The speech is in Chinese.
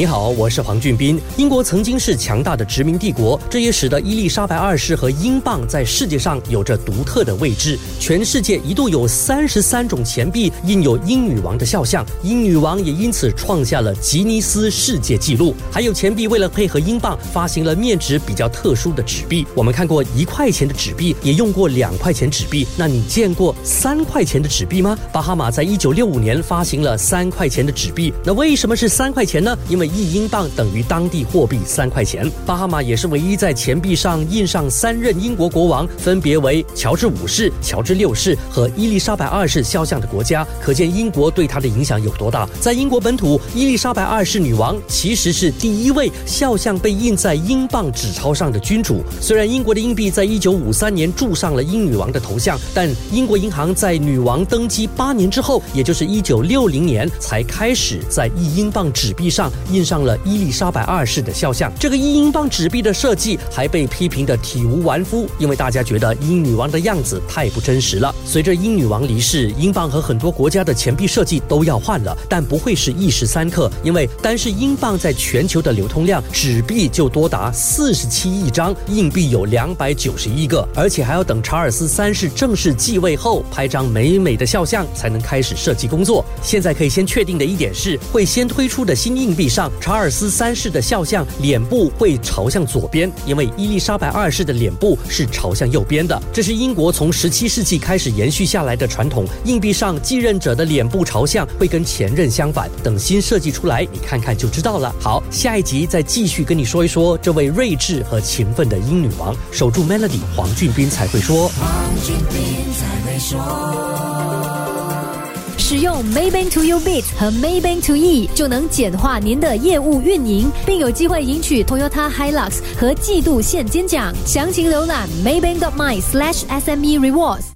你好，我是黄俊斌。英国曾经是强大的殖民帝国，这也使得伊丽莎白二世和英镑在世界上有着独特的位置。全世界一度有三十三种钱币印有英女王的肖像，英女王也因此创下了吉尼斯世界纪录。还有钱币为了配合英镑，发行了面值比较特殊的纸币。我们看过一块钱的纸币，也用过两块钱纸币。那你见过三块钱的纸币吗？巴哈马在一九六五年发行了三块钱的纸币。那为什么是三块钱呢？因为一英镑等于当地货币三块钱。巴哈马也是唯一在钱币上印上三任英国国王，分别为乔治五世、乔治六世和伊丽莎白二世肖像的国家，可见英国对他的影响有多大。在英国本土，伊丽莎白二世女王其实是第一位肖像被印在英镑纸钞上的君主。虽然英国的硬币在一九五三年铸上了英女王的头像，但英国银行在女王登基八年之后，也就是一九六零年，才开始在一英镑纸币上印印上了。伊丽莎白二世的肖像，这个一英镑纸币的设计还被批评的体无完肤，因为大家觉得英女王的样子太不真实了。随着英女王离世，英镑和很多国家的钱币设计都要换了，但不会是一时三刻，因为单是英镑在全球的流通量，纸币就多达四十七亿张，硬币有两百九十一个，而且还要等查尔斯三世正式继位后拍张美美的肖像才能开始设计工作。现在可以先确定的一点是，会先推出的新硬币上查尔。斯三世的肖像脸部会朝向左边，因为伊丽莎白二世的脸部是朝向右边的。这是英国从十七世纪开始延续下来的传统。硬币上继任者的脸部朝向会跟前任相反。等新设计出来，你看看就知道了。好，下一集再继续跟你说一说这位睿智和勤奋的英女王。守住 Melody，黄俊斌才会说。黄俊斌才会说。使用 Maybank to U Bit 和 Maybank to E 就能简化您的业务运营，并有机会赢取 Toyota Hilux 和季度现金奖。详情浏览 Maybank my SLASH SME Rewards。